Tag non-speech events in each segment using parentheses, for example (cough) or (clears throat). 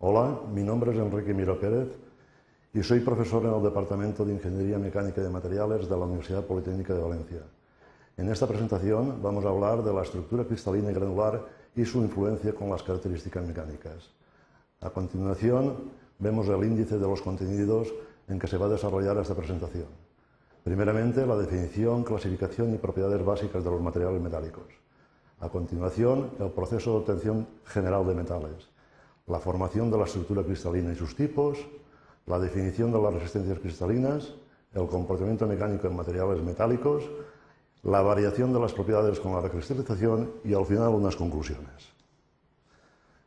Hola, mi nombre es Enrique Miro Pérez y soy profesor en el Departamento de Ingeniería Mecánica de Materiales de la Universidad Politécnica de Valencia. En esta presentación vamos a hablar de la estructura cristalina y granular y su influencia con las características mecánicas. A continuación, vemos el índice de los contenidos en que se va a desarrollar esta presentación. Primeramente, la definición, clasificación y propiedades básicas de los materiales metálicos. A continuación, el proceso de obtención general de metales, la formación de la estructura cristalina y sus tipos, la definición de las resistencias cristalinas, el comportamiento mecánico en materiales metálicos, la variación de las propiedades con la recristalización y al final unas conclusiones.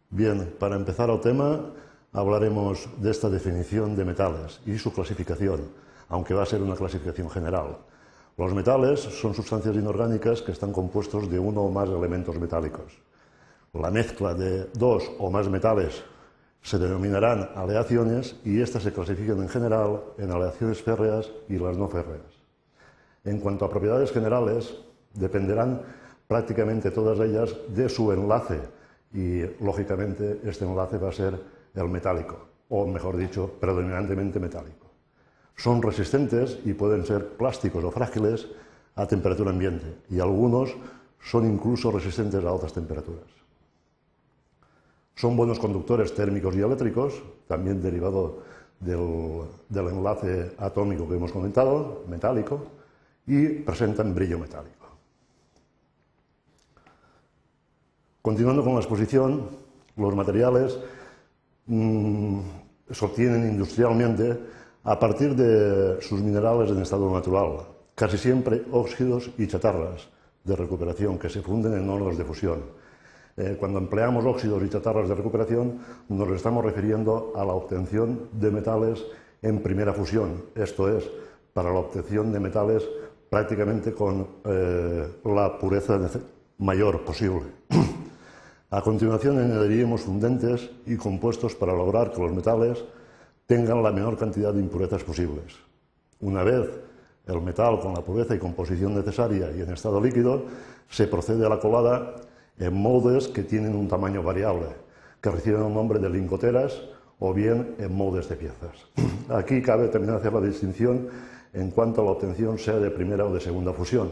Bien, para empezar el tema, hablaremos de esta definición de metales y su clasificación, aunque va a ser una clasificación general. Los metales son sustancias inorgánicas que están compuestos de uno o más elementos metálicos. La mezcla de dos o más metales se denominarán aleaciones y estas se clasifican en general en aleaciones férreas y las no férreas. En cuanto a propiedades generales, dependerán prácticamente todas ellas de su enlace y, lógicamente, este enlace va a ser el metálico, o mejor dicho, predominantemente metálico. Son resistentes y pueden ser plásticos o frágiles a temperatura ambiente y algunos son incluso resistentes a altas temperaturas. Son buenos conductores térmicos y eléctricos, también derivado del, enlace atómico que hemos comentado, metálico, y presentan brillo metálico. Continuando con la exposición, los materiales mmm, se obtienen industrialmente a partir de sus minerales en estado natural, casi siempre óxidos y chatarras de recuperación que se funden en hornos de fusión. Eh, cuando empleamos óxidos y chatarras de recuperación nos estamos refiriendo a la obtención de metales en primera fusión, esto es, para la obtención de metales prácticamente con eh, la pureza mayor posible. (clears throat) A continuación añadiríamos fundentes y compuestos para lograr que los metales tengan la menor cantidad de impurezas posibles. Una vez el metal con la pureza y composición necesaria y en estado líquido, se procede a la colada en moldes que tienen un tamaño variable, que reciben el nombre de lingoteras o bien en moldes de piezas. (clears throat) Aquí cabe también hacer la distinción en cuanto a la obtención sea de primera o de segunda fusión.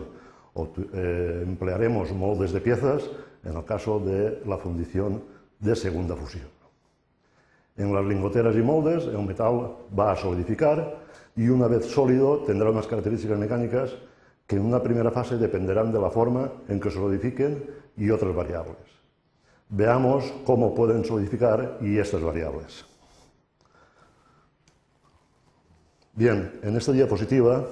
O, eh, emplearemos moldes de piezas en el caso de la fundición de segunda fusión. En las lingoteras y moldes el metal va a solidificar y una vez sólido tendrá unas características mecánicas que en una primera fase dependerán de la forma en que solidifiquen y otras variables. Veamos cómo pueden solidificar y estas variables. Bien, en esta diapositiva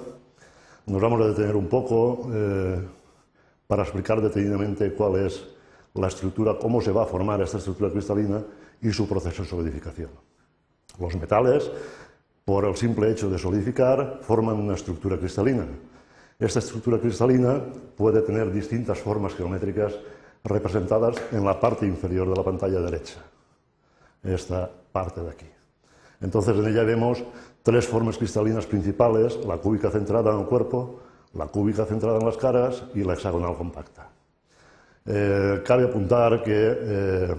nos vamos a detener un poco eh, para explicar detenidamente cuál es la estructura, cómo se va a formar esta estructura cristalina y su proceso de solidificación. Los metales, por el simple hecho de solidificar, forman una estructura cristalina. Esta estructura cristalina puede tener distintas formas geométricas representadas en la parte inferior de la pantalla derecha, esta parte de aquí. Entonces en ella vemos tres formas cristalinas principales, la cúbica centrada en el cuerpo, la cúbica centrada en las caras y la hexagonal compacta. Eh, cabe apuntar que eh,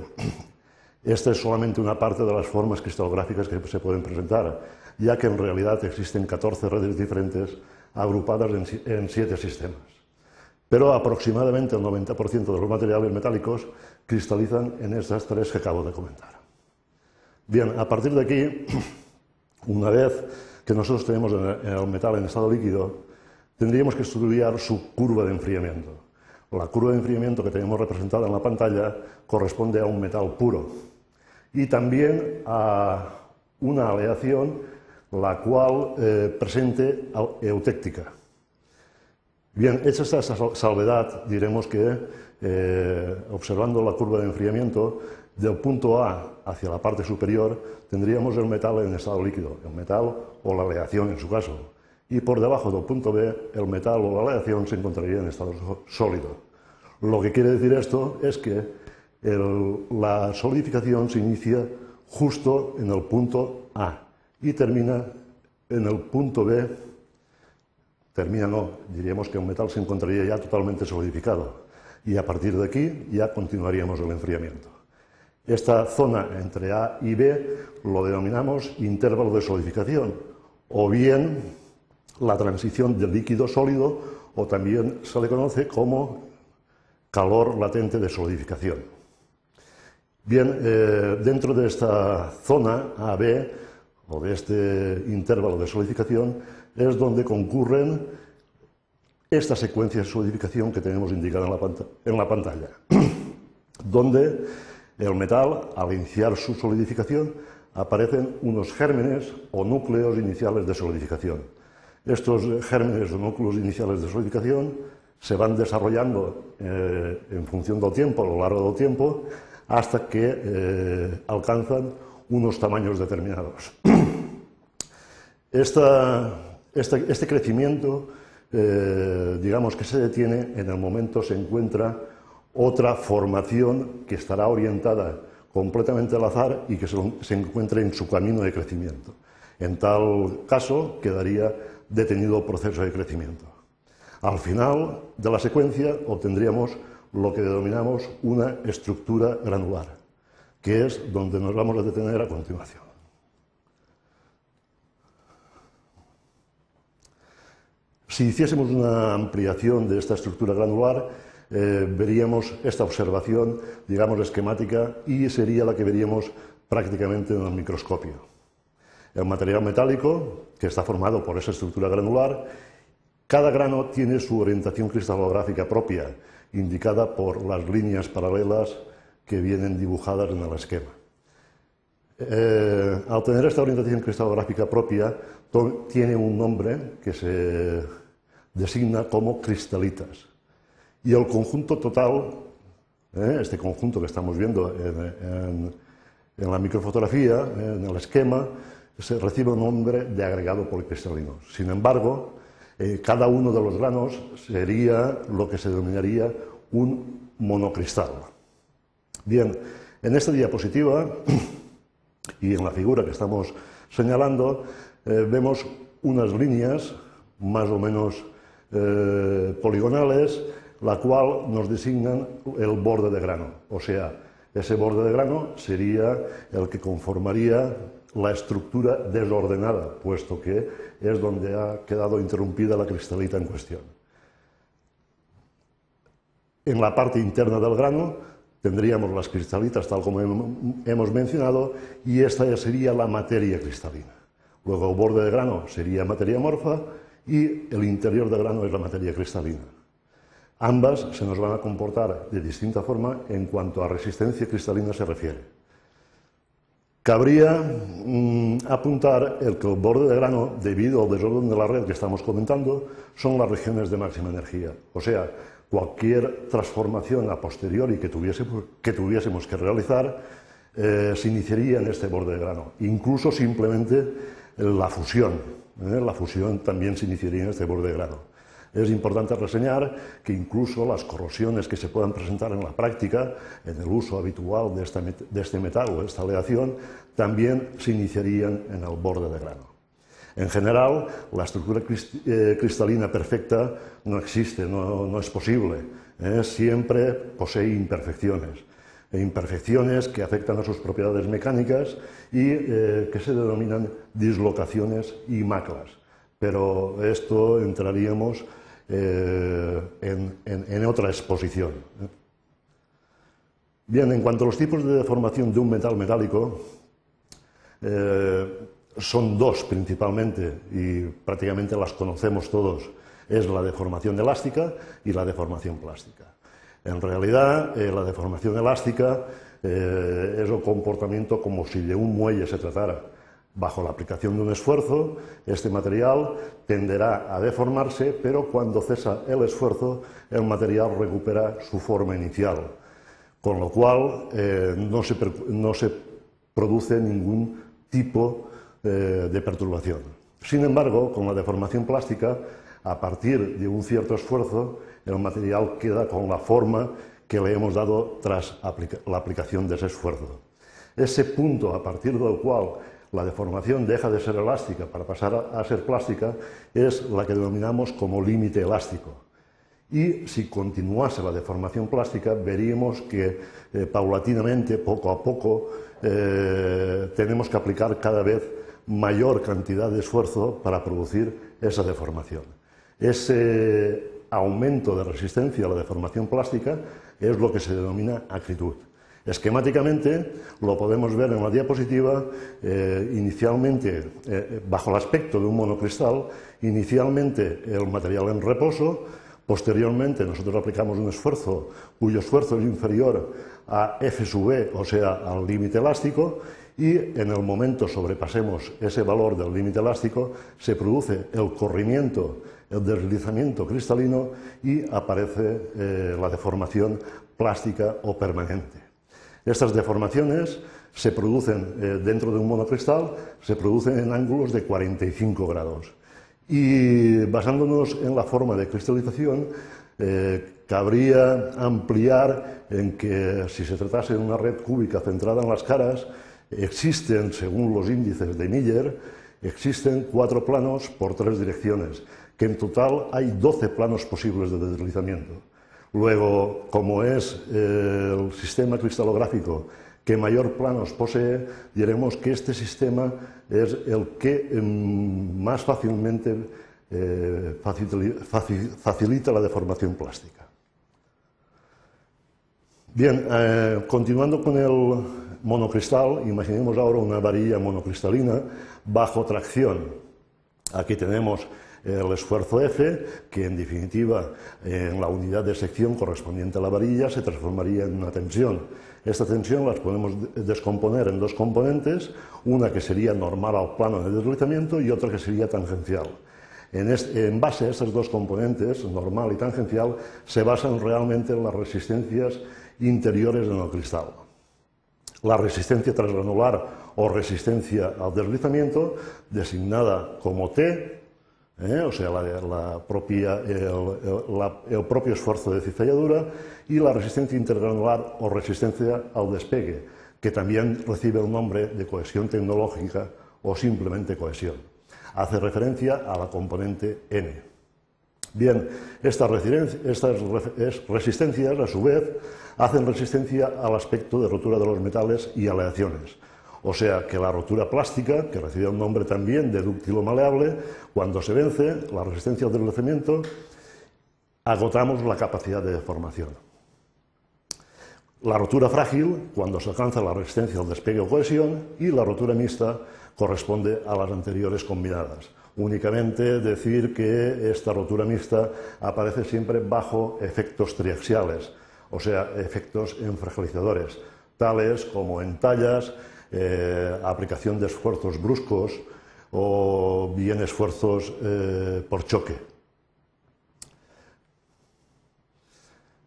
(clears throat) esta es solamente una parte de las formas cristalográficas que se pueden presentar, ya que en realidad existen 14 redes diferentes agrupadas en, siete sistemas. Pero aproximadamente el 90% de los materiales metálicos cristalizan en estas tres que acabo de comentar. Bien, a partir de aquí, (clears throat) una vez que nosotros tenemos el metal en estado líquido, tendríamos que estudiar su curva de enfriamiento. La curva de enfriamiento que tenemos representada en la pantalla corresponde a un metal puro y también a una aleación la cual eh, presente eutéctica. Bien, hecha esta salvedad, diremos que eh, observando la curva de enfriamiento, del punto A hacia la parte superior tendríamos el metal en estado líquido, el metal o la aleación en su caso. Y por debajo del punto B, el metal o la aleación se encontraría en estado sólido. Lo que quiere decir esto es que la solidificación se inicia justo en el punto A y termina en el punto B. Termina no, diríamos que el metal se encontraría ya totalmente solidificado y a partir de aquí ya continuaríamos el enfriamiento. Esta zona entre A y B lo denominamos intervalo de solidificación, o bien la transición del líquido sólido, o también se le conoce como calor latente de solidificación. Bien, eh, dentro de esta zona AB, o de este intervalo de solidificación, es donde concurren esta secuencia de solidificación que tenemos indicada en la, pantalla, (clears throat) donde el metal, al iniciar su solidificación, aparecen unos gérmenes o núcleos iniciales de solidificación. Estos gérmenes o núcleos iniciales de solidificación se van desarrollando eh, en función del tiempo, a lo largo del tiempo, hasta que eh, alcanzan unos tamaños determinados. (clears throat) este, crecimiento, eh, digamos que se detiene en el momento se encuentra otra formación que estará orientada completamente al azar y que se, se encuentre en su camino de crecimiento. En tal caso, quedaría detenido el proceso de crecimiento. Al final de la secuencia obtendríamos lo que denominamos una estructura granular, que es donde nos vamos a detener a continuación. Si hiciésemos una ampliación de esta estructura granular, eh, veríamos esta observación, digamos, esquemática y sería la que veríamos prácticamente en el microscopio. El material metálico, que está formado por esa estructura granular, cada grano tiene su orientación cristalográfica propia, indicada por las líneas paralelas que vienen dibujadas en el esquema. Eh, al tener esta orientación cristalográfica propia, tiene un nombre que se designa como cristalitas. Y el conjunto total, eh, este conjunto que estamos viendo en, la microfotografía, en el esquema, se recibe un nombre de agregado policristalino. Sin embargo, eh, cada uno de los granos sería lo que se denominaría un monocristal. Bien, en esta diapositiva (clears throat) y en la figura que estamos señalando, eh, vemos unas líneas más o menos eh, poligonales, la cual nos designan el borde de grano. O sea, ese borde de grano sería el que conformaría la estructura desordenada, puesto que es donde ha quedado interrumpida la cristalita en cuestión. En la parte interna del grano tendríamos las cristalitas, tal como hemos mencionado, y esta sería la materia cristalina. Luego el borde de grano sería materia morfa y el interior del grano es la materia cristalina. Ambas se nos van a comportar de distinta forma en cuanto a resistencia cristalina se refiere. Cabría mm, apuntar el que el borde de grano, debido al desorden de la red que estamos comentando, son las regiones de máxima energía. O sea, cualquier transformación a posteriori que tuviésemos que, realizar eh, se iniciaría en este borde de grano. Incluso simplemente la fusión. ¿eh? La fusión también se iniciaría en este borde de grano. Es importante reseñar que incluso las corrosiones que se puedan presentar en la práctica, en el uso habitual de, este metal o de esta aleación, también se iniciarían en el borde de grano. En general, la estructura eh, cristalina perfecta no existe, no, es posible. ¿eh? Siempre posee imperfecciones. E imperfecciones que afectan a sus propiedades mecánicas y eh, que se denominan dislocaciones y maclas. Pero esto entraríamos eh, en, otra exposición. Bien, en cuanto a los tipos de deformación de un metal metálico, eh, son dos principalmente y prácticamente las conocemos todos. Es la deformación elástica y la deformación plástica. En realidad, eh, la deformación elástica es un comportamiento como si de un muelle se tratara Bajo la aplicación de un esfuerzo, este material tenderá a deformarse, pero cuando cesa el esfuerzo, el material recupera su forma inicial, con lo cual eh, no, se, produce ningún tipo eh, de perturbación. Sin embargo, con la deformación plástica, a partir de un cierto esfuerzo, el material queda con la forma que le hemos dado tras la aplicación de ese esfuerzo. Ese punto a partir del cual la deformación deja de ser elástica para pasar a ser plástica, es la que denominamos como límite elástico. y si continuase la deformación plástica veríamos que eh, paulatinamente, poco a poco, eh, tenemos que aplicar cada vez mayor cantidad de esfuerzo para producir esa deformación. Ese aumento de resistencia a la deformación plástica es lo que se denomina acritud. Esquemáticamente lo podemos ver en la diapositiva, eh, inicialmente bajo el aspecto de un monocristal, inicialmente el material en reposo, Posteriormente, nosotros aplicamos un esfuerzo cuyo esfuerzo es inferior a F sub E, o sea, al límite elástico, y en el momento sobrepasemos ese valor del límite elástico, se produce el corrimiento, el deslizamiento cristalino y aparece eh, la deformación plástica o permanente. Estas deformaciones se producen eh, dentro de un monocristal, se producen en ángulos de 45 grados. Y basándonos en la forma de cristalización, eh, cabría ampliar en que si se tratase de una red cúbica centrada en las caras, existen, según los índices de Miller, existen cuatro planos por tres direcciones, que en total hay 12 planos posibles de deslizamiento. Luego, como es eh, el sistema cristalográfico que mayor planos posee, diremos que este sistema es el que em, más fácilmente eh, facilita la deformación plástica. Bien, eh, continuando con el monocristal, imaginemos ahora una varilla monocristalina bajo tracción. Aquí tenemos el esfuerzo F, que en definitiva en la unidad de sección correspondiente a la varilla se transformaría en una tensión. Esta tensión las podemos descomponer en dos componentes, una que sería normal al plano de deslizamiento y otra que sería tangencial. En, base a estas dos componentes, normal y tangencial, se basan realmente en las resistencias interiores en el cristal. La resistencia transgranular o resistencia al deslizamiento, designada como T, ¿eh? o sea, la, propia, el, propio esfuerzo de cizalladura y la resistencia intergranular o resistencia al despegue, que también recibe el nombre de cohesión tecnológica o simplemente cohesión. Hace referencia a la componente N. Bien, estas, resistencias, a su vez, hacen resistencia al aspecto de rotura de los metales y aleaciones. O sea que la rotura plástica, que recibe un nombre también de dúctilo maleable, cuando se vence la resistencia al deslizamiento, agotamos la capacidad de deformación. La rotura frágil, cuando se alcanza la resistencia al despegue o cohesión, y la rotura mixta corresponde a las anteriores combinadas. Únicamente decir que esta rotura mixta aparece siempre bajo efectos triaxiales, o sea, efectos enfragilizadores, tales como en tallas, eh, aplicación de esfuerzos bruscos o bien esfuerzos eh, por choque.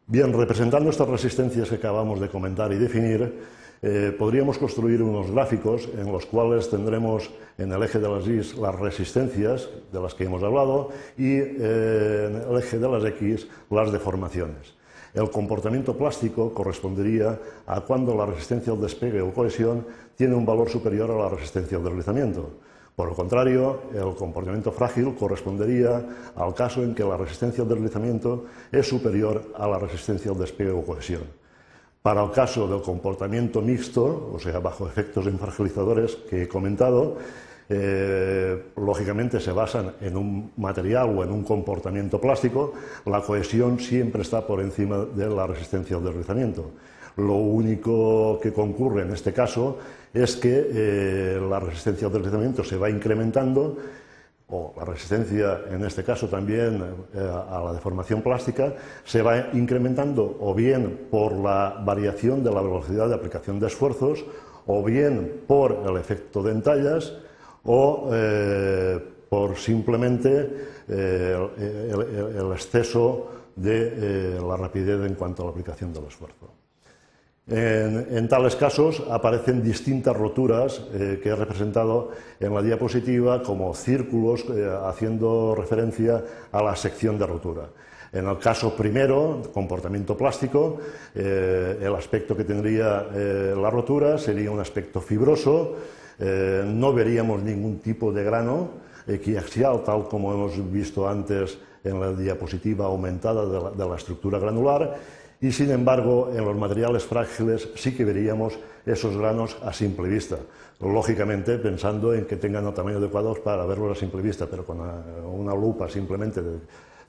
Bien, representando estas resistencias que acabamos de comentar y definir, eh, podríamos construir unos gráficos en los cuales tendremos en el eje de las Y las resistencias de las que hemos hablado y en el eje de las X las deformaciones. El comportamiento plástico correspondería a cuando la resistencia al despegue o cohesión tiene un valor superior a la resistencia al deslizamiento. Por el contrario, el comportamiento frágil correspondería al caso en que la resistencia al deslizamiento es superior a la resistencia al despegue o cohesión. Para el caso del comportamiento mixto, o sea, bajo efectos infragilizadores que he comentado, eh, lógicamente se basan en un material o en un comportamiento plástico, la cohesión siempre está por encima de la resistencia al deslizamiento. Lo único que concurre en este caso es que eh, la resistencia al deslizamiento se va incrementando o la resistencia, en este caso también eh, a la deformación plástica, se va incrementando o bien por la variación de la velocidad de aplicación de esfuerzos o bien por el efecto de entallas, o eh, por simplemente eh, el, exceso de la rapidez en cuanto a la aplicación del esfuerzo. En, tales casos aparecen distintas roturas que he representado en la diapositiva como círculos haciendo referencia a la sección de rotura. En el caso primero, comportamiento plástico, el aspecto que tendría la rotura sería un aspecto fibroso, no veríamos ningún tipo de grano equiaxial, tal como hemos visto antes en la diapositiva aumentada de la, estructura granular y sin embargo en los materiales frágiles sí que veríamos esos granos a simple vista. Lógicamente pensando en que tengan el tamaño adecuado para verlos a simple vista, pero con una, lupa simplemente de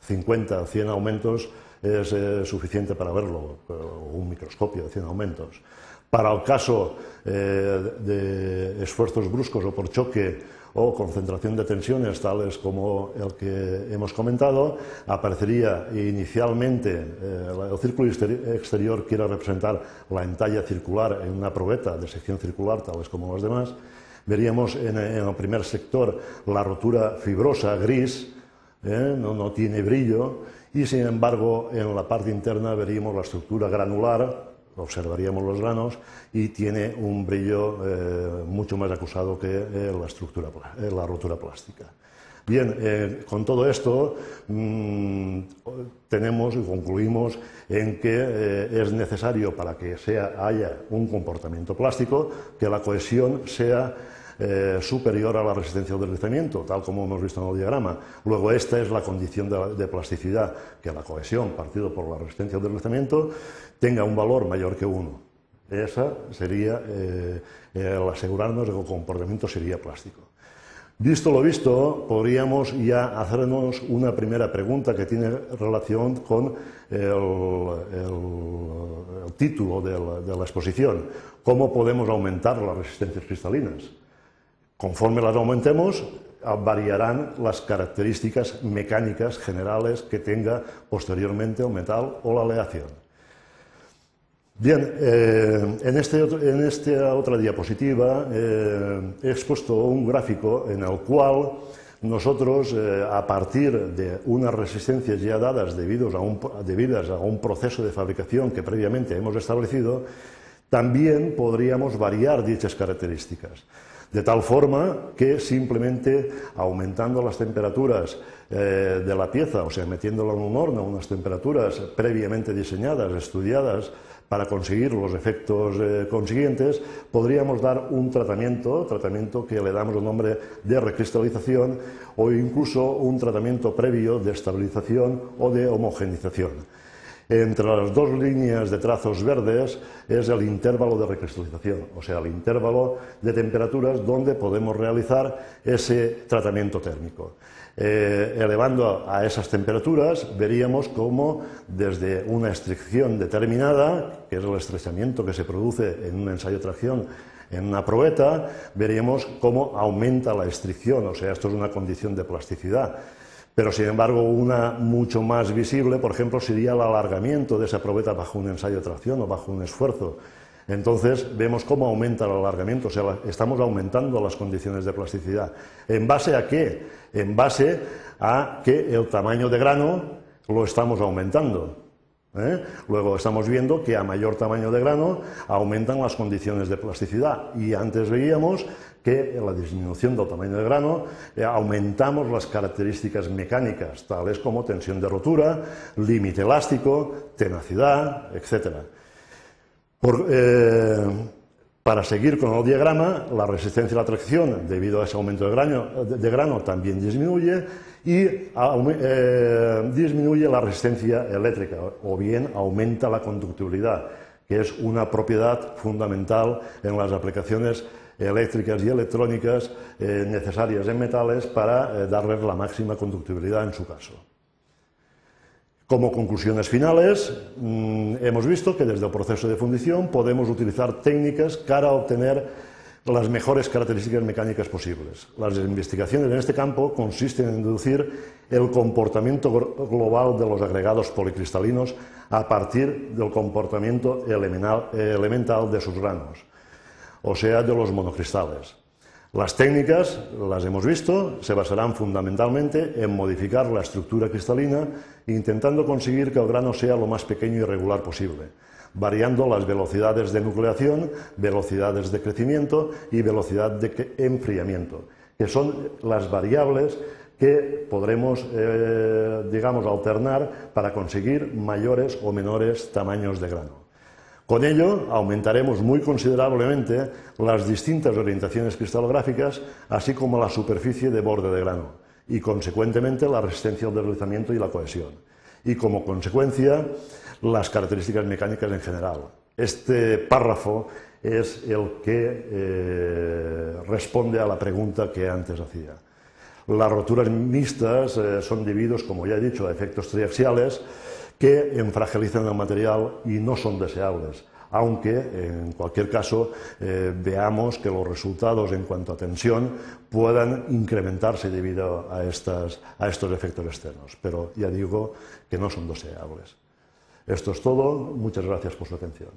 50 o 100 aumentos es eh, suficiente para verlo, o un microscopio de 100 aumentos. Para el caso eh, de esfuerzos bruscos o por choque o concentración de tensiones tales como el que hemos comentado, aparecería inicialmente eh, el círculo exterior quiere representar la entalla circular en una probeta de sección circular, tales como los demás. Veríamos en, el primer sector la rotura fibrosa gris, eh, no tiene brillo, y sin embargo en la parte interna veríamos la estructura granular observaríamos los granos y tiene un brillo eh, mucho más acusado que eh, la, estructura, eh, la rotura plástica. Bien, con todo esto mm, tenemos y concluimos en que es necesario para que haya un comportamiento plástico que la cohesión sea superior a la resistencia al deslizamiento, tal como hemos visto en el diagrama. Luego, esta es la condición de, plasticidad, que la cohesión, partido por la resistencia al deslizamiento, tenga un valor mayor que uno. Esa sería eh, el asegurarnos de que el comportamiento sería plástico. Visto lo visto, podríamos ya hacernos una primera pregunta que tiene relación con el, título de la, de la, exposición. ¿Cómo podemos aumentar las resistencias cristalinas? Conforme las aumentemos, variarán las características mecánicas generales que tenga posteriormente el metal o la aleación. Bien, eh, en, este en, esta otra diapositiva eh, he expuesto un gráfico en el cual nosotros, eh, a partir de unas resistencias ya dadas a un, debidas a un proceso de fabricación que previamente hemos establecido, también podríamos variar dichas características. De tal forma que simplemente aumentando las temperaturas de la pieza, o sea, metiéndola en un horno a unas temperaturas previamente diseñadas, estudiadas, para conseguir los efectos eh, consiguientes, podríamos dar un tratamiento, tratamiento que le damos el nombre de recristalización o incluso un tratamiento previo de estabilización o de homogenización. Entre las dos líneas de trazos verdes es el intervalo de recristalización, o sea, el intervalo de temperaturas donde podemos realizar ese tratamiento térmico. Eh, elevando a esas temperaturas, veríamos cómo desde una estricción determinada, que es el estrechamiento que se produce en un ensayo de tracción en una probeta, veríamos cómo aumenta la estricción, o sea, esto es una condición de plasticidad. Pero, sin embargo, una mucho más visible, por ejemplo, sería el alargamiento de esa probeta bajo un ensayo de tracción o bajo un esfuerzo. Entonces vemos cómo aumenta el alargamiento, o sea, estamos aumentando las condiciones de plasticidad. ¿En base a qué? En base a que el tamaño de grano lo estamos aumentando. ¿eh? Luego estamos viendo que a mayor tamaño de grano aumentan las condiciones de plasticidad y antes veíamos que en la disminución del tamaño de grano eh, aumentamos las características mecánicas, tales como tensión de rotura, límite elástico, tenacidad, etcétera. Eh, para seguir con el diagrama, la resistencia a la tracción, debido a ese aumento de grano, también disminuye y eh, disminuye la resistencia eléctrica, o bien aumenta la conductibilidad, que es una propiedad fundamental en las aplicaciones eléctricas y electrónicas eh, necesarias en metales para darles la máxima conductibilidad en su caso. Como conclusiones finales, mm, hemos visto que desde el proceso de fundición podemos utilizar técnicas para obtener las mejores características mecánicas posibles. Las investigaciones en este campo consisten en deducir el comportamiento global de los agregados policristalinos a partir del comportamiento elemental de sus granos, o sea, de los monocristales. Las técnicas, las hemos visto, se basarán fundamentalmente en modificar la estructura cristalina intentando conseguir que el grano sea lo más pequeño y regular posible, variando las velocidades de nucleación, velocidades de crecimiento y velocidad de enfriamiento, que son las variables que podremos, eh, digamos, alternar para conseguir mayores o menores tamaños de grano. Con ello aumentaremos muy considerablemente las distintas orientaciones cristalográficas, así como la superficie de borde de grano. y consecuentemente la resistencia al deslizamiento y la cohesión. Y como consecuencia las características mecánicas en general. Este párrafo es el que eh, responde a la pregunta que antes hacía. Las roturas mixtas eh, son debidos, como ya he dicho, a efectos triaxiales que enfragilizan el material y no son deseables aunque en cualquier caso eh, veamos que los resultados en cuanto a tensión puedan incrementarse debido a, a estos efectos externos, pero ya digo que no son deseables. Esto es todo, muchas gracias por su atención.